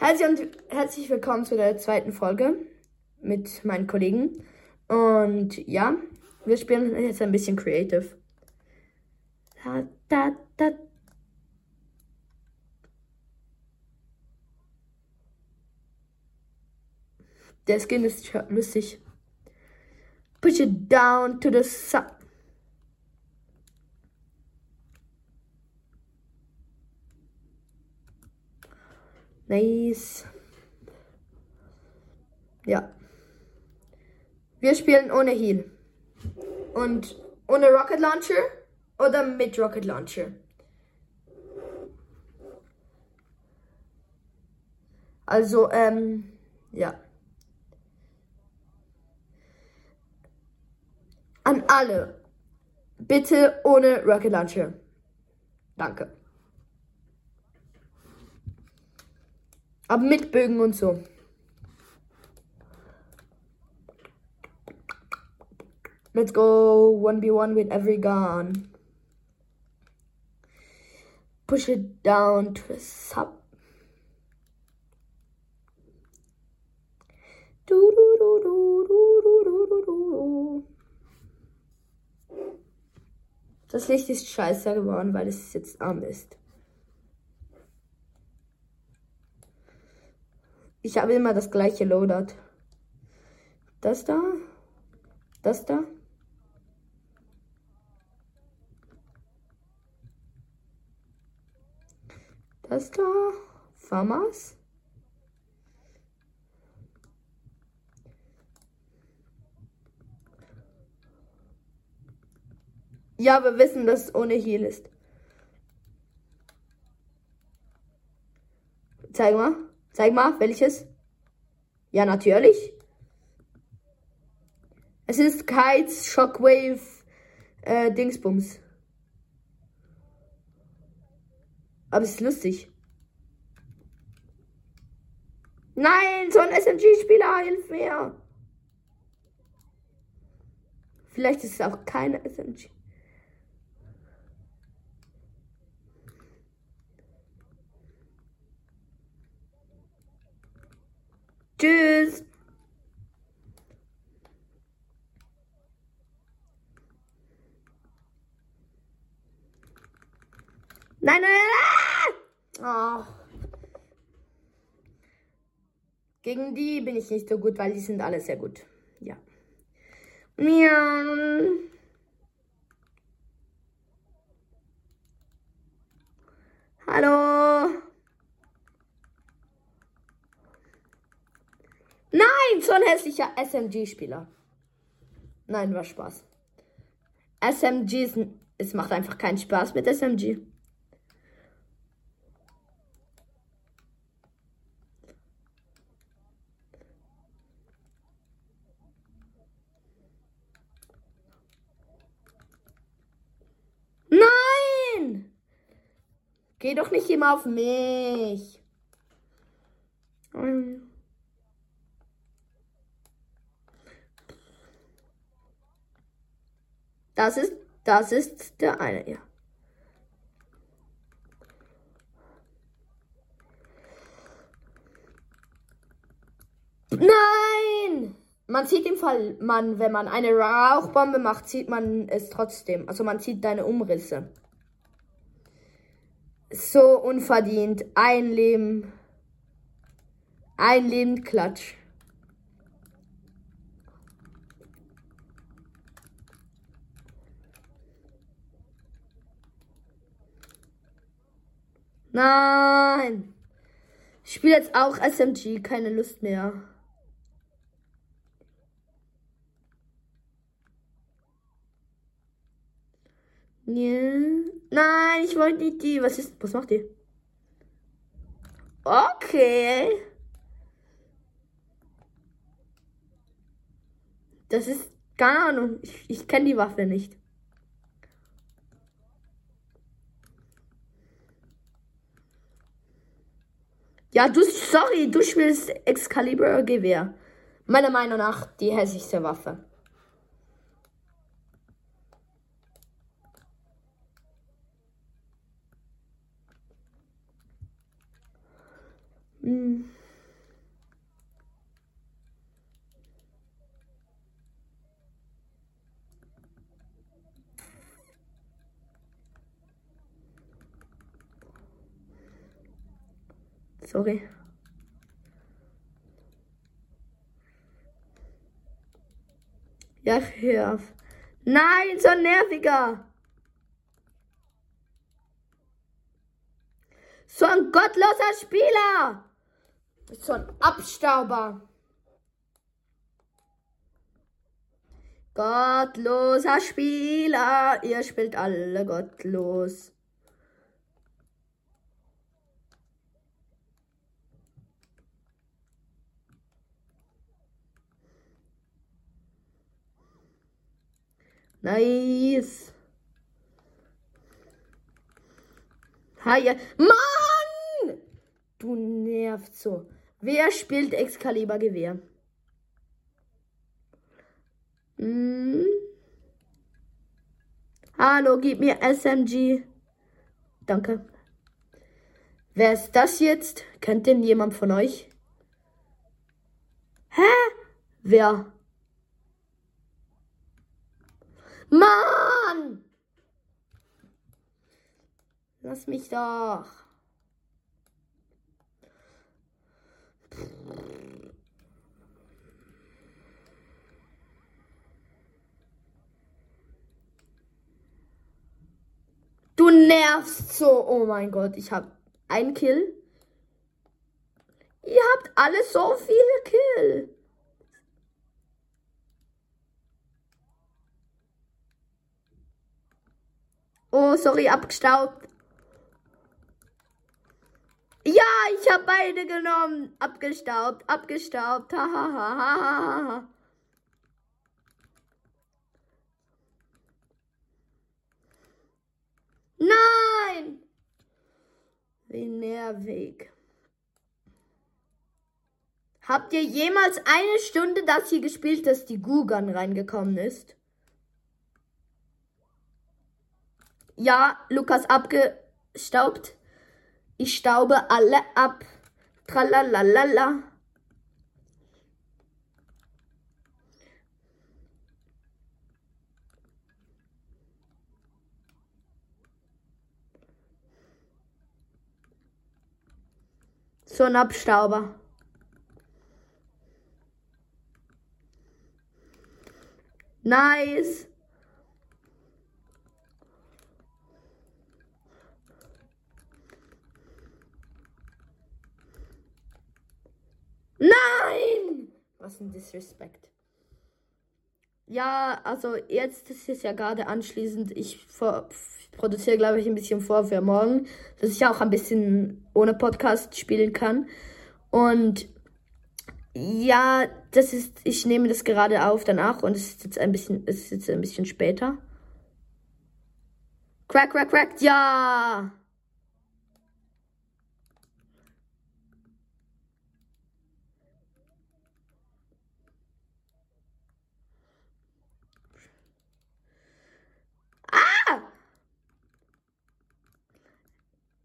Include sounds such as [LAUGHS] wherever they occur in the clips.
Herzlich, und, herzlich willkommen zu der zweiten Folge mit meinen Kollegen. Und ja, wir spielen jetzt ein bisschen creative. Da, da, da. Der Skin ist lustig. Push it down to the sub. Nice. Ja. Wir spielen ohne Heal. Und ohne Rocket Launcher oder mit Rocket Launcher. Also, ähm, ja. An alle. Bitte ohne Rocket Launcher. Danke. Aber mit Bögen und so. Let's go 1v1 with every gun. Push it down to the sub. Du, du, du, du, du, du, du, du, du. Das Licht ist scheiße geworden, weil es jetzt arm ist. Ich habe immer das gleiche Loadout. Das da. Das da. Das da. Farmers. Ja, wir wissen, dass es ohne Heal ist. Zeig mal. Zeig mal, welches? Ja, natürlich. Es ist Kites Shockwave äh, Dingsbums. Aber es ist lustig. Nein, so ein SMG-Spieler, hilf mir. Vielleicht ist es auch keine SMG. Tschüss. Nein, nein, nein. Oh. Gegen die bin ich nicht so gut, weil die sind alle sehr gut. Ja. Miau. Hallo. Nein, so ein hässlicher SMG-Spieler. Nein, war Spaß. SMGs, es macht einfach keinen Spaß mit SMG. Nein! Geh doch nicht immer auf mich. Das ist, das ist der eine, ja. Nein! Man sieht im Fall, man, wenn man eine Rauchbombe macht, sieht man es trotzdem. Also man sieht deine Umrisse. So unverdient. Ein Leben. Ein Leben Klatsch. Nein. Ich spiele jetzt auch SMG, keine Lust mehr. Ja. Nein, ich wollte nicht die. Was ist. Was macht die? Okay. Das ist. Keine Ahnung. Ich, ich kenne die Waffe nicht. Ja, du, sorry, du spielst Excalibur Gewehr. Meiner Meinung nach die hässlichste Waffe. Mm. Sorry. Ja, hör auf. Nein, so nerviger. So ein gottloser Spieler. So ein Abstauber. Gottloser Spieler, ihr spielt alle gottlos. Nice. Haie. Mann! Du nervst so. Wer spielt Excalibur Gewehr? Hm. Hallo, gib mir SMG. Danke. Wer ist das jetzt? Kennt denn jemand von euch? Hä? Wer? Mann! Lass mich doch. Du nervst so. Oh mein Gott, ich habe einen Kill. Ihr habt alle so viele Kill. Oh, sorry, abgestaubt. Ja, ich habe beide genommen. Abgestaubt, abgestaubt. Ha, ha, ha, ha, ha. Nein! Wie nervig. Habt ihr jemals eine Stunde das hier gespielt, dass die Gugan reingekommen ist? Ja, Lukas abgestaubt. Ich staube alle ab. Tralalala. So ein Abstauber. Nice. Nein! Was ein Disrespect. Ja, also jetzt ist es ja gerade anschließend. Ich produziere, glaube ich, ein bisschen vor für morgen, dass ich auch ein bisschen ohne Podcast spielen kann. Und ja, das ist, ich nehme das gerade auf danach und es ist jetzt ein bisschen, es ist jetzt ein bisschen später. Crack, crack, crack, ja!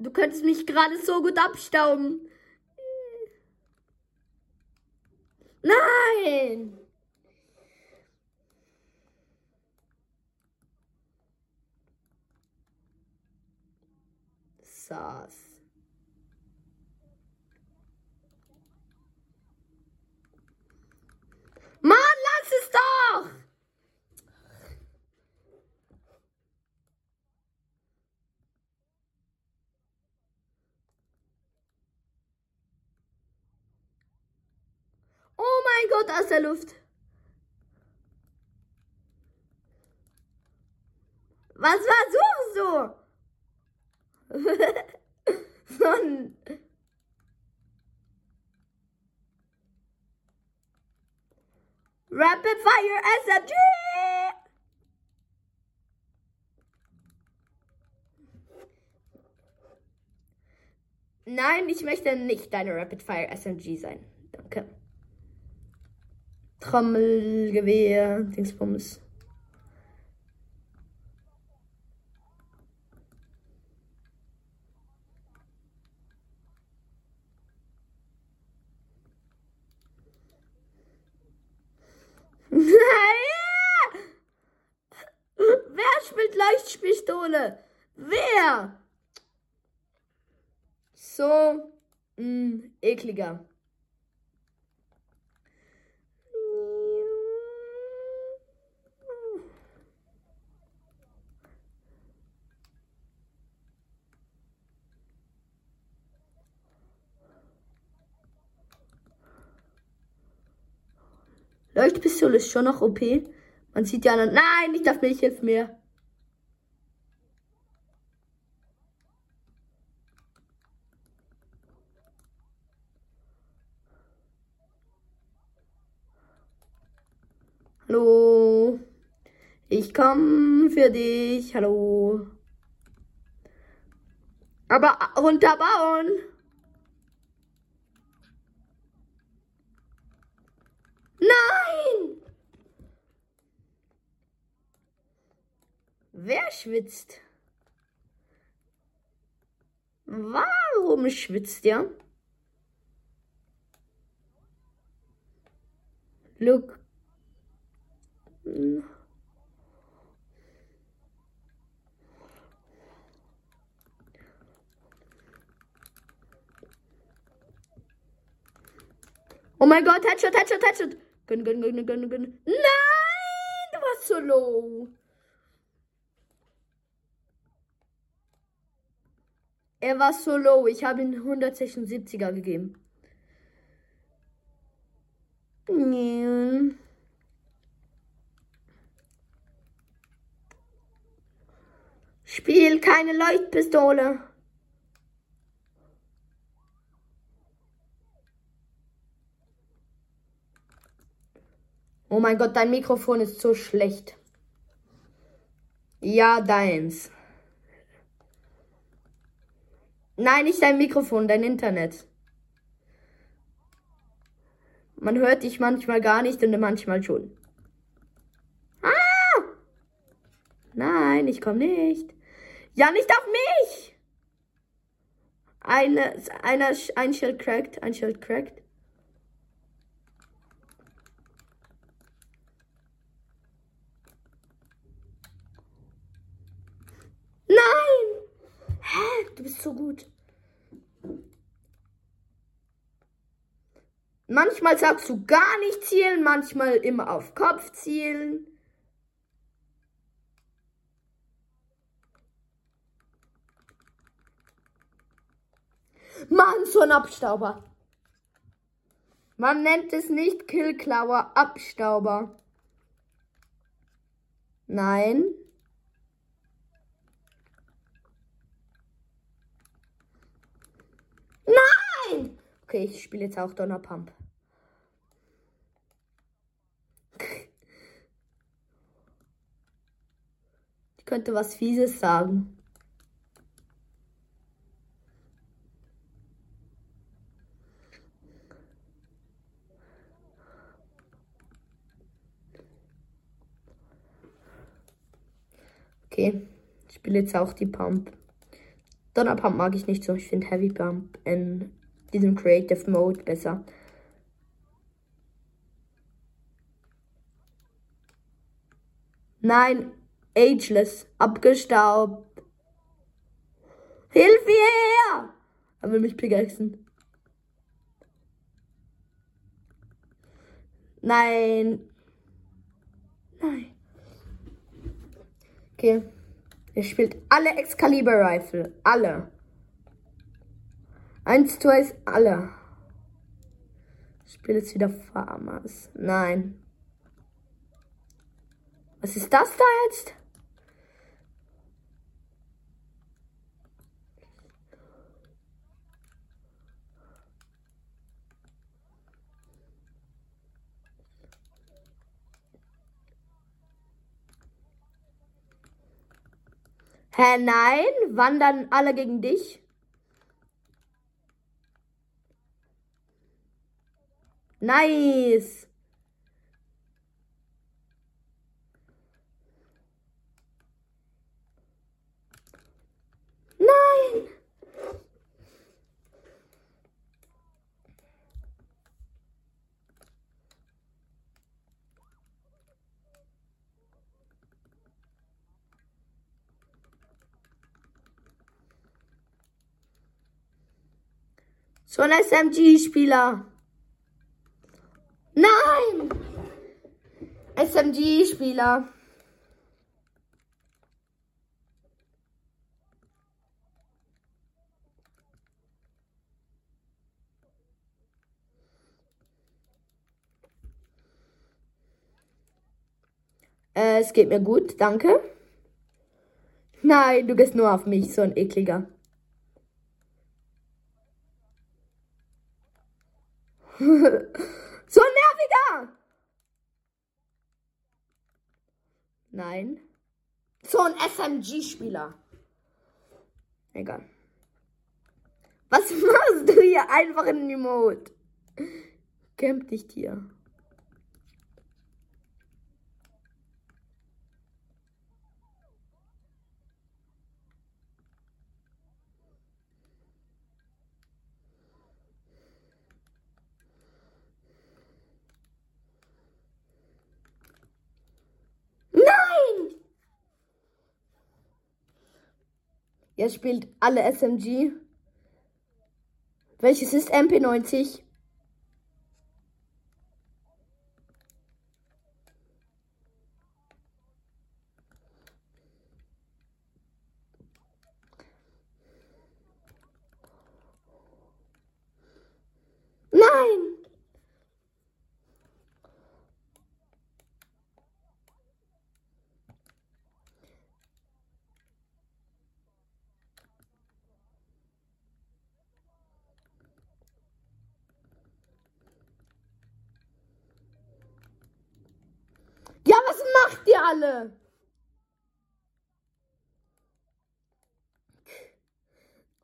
Du könntest mich gerade so gut abstauben. Nein! Saß. Mann, lass es doch! Oh mein Gott, aus der Luft. Was versuchst du? [LAUGHS] Mann. Rapid Fire SMG! Nein, ich möchte nicht deine Rapid Fire SMG sein. Danke. Trommelgewehr, Dingsbums. [LAUGHS] Wer spielt Leuchtpistole? Wer? So. mm, ekliger. Leuchtpistole ist schon noch OP. Man sieht ja dann. Nein, ich darf nicht, hilf mir. Hallo. Ich komm für dich. Hallo. Aber runterbauen. Nein! Wer schwitzt? Warum schwitzt ihr? Look. Oh mein Gott, Headshot, Headshot, Headshot. Gönn, gönn, gönn, gönn, gönn. Nein, du warst so low. Er war so low. Ich habe ihm 176er gegeben. Nee. Spiel keine Leuchtpistole. Oh mein Gott, dein Mikrofon ist so schlecht. Ja, deins. Nein, nicht dein Mikrofon, dein Internet. Man hört dich manchmal gar nicht und manchmal schon. Ah! Nein, ich komme nicht. Ja, nicht auf mich! Eine, einer, ein Schild cracked, ein Schild cracked. Nein! Hä? Du bist so gut. Manchmal sagst du gar nicht zielen, manchmal immer auf Kopf zielen. Mann, so ein Abstauber. Man nennt es nicht Killklauer, Abstauber. Nein. Nein! Okay, ich spiele jetzt auch Donnerpump. [LAUGHS] Ich könnte was Fieses sagen. Okay, ich spiele jetzt auch die Pump. Donner Pump mag ich nicht so. Ich finde Heavy Pump in diesem Creative Mode besser. Nein, Ageless, abgestaubt. Hilf her! Er will mich pickaxen. Nein. Nein. Okay. Er spielt alle Excalibur Rifle. Alle. Eins, zwei ist alle. Ich spiele jetzt wieder Farmers. Nein. Was ist das da jetzt? Hä, nein? Wandern alle gegen dich? Nice. Nein. So ein SMG-Spieler. Nein! SMG-Spieler. Äh, es geht mir gut, danke. Nein, du gehst nur auf mich, so ein ekliger. [LAUGHS] so ein nerviger! Nein. So ein SMG-Spieler. Egal. Was [LAUGHS] machst du hier einfach in Emote? Camp dich hier. Jetzt spielt alle SMG. Welches ist MP90? Nein! Ja, was macht ihr alle?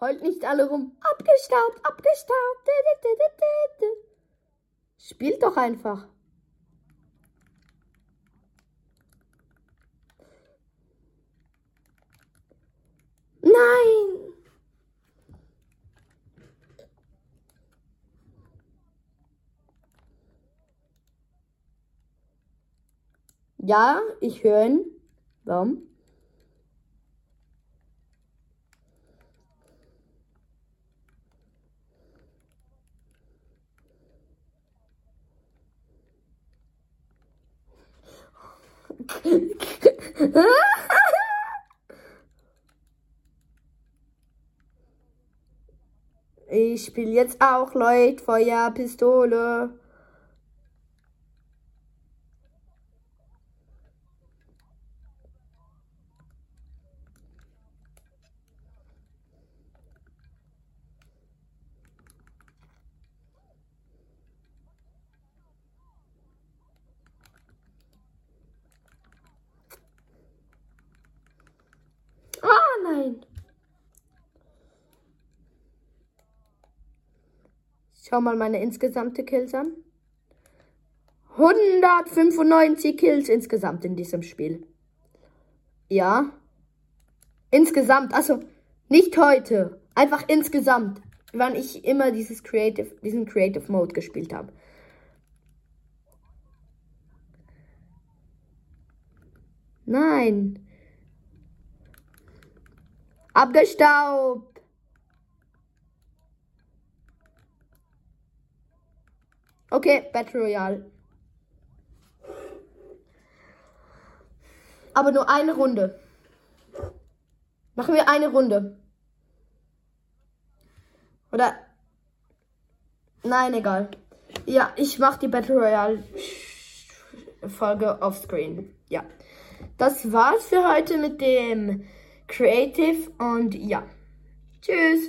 Heult nicht alle rum. Abgestaubt, abgestaubt. Spielt doch einfach. Nein. Ja, ich höre ihn. Warum? [LAUGHS] Ich spiele jetzt auch Leute Feuerpistole. Nein. Schau mal meine insgesamte Kills an. 195 Kills insgesamt in diesem Spiel. Ja. Insgesamt, also nicht heute, einfach insgesamt, wann ich immer dieses Creative, diesen Creative Mode gespielt habe. Nein. Abgestaubt. Okay, Battle Royale. Aber nur eine Runde. Machen wir eine Runde. Oder. Nein, egal. Ja, ich mache die Battle Royale Folge offscreen. Ja. Das war's für heute mit dem Creative und ja. Tschüss.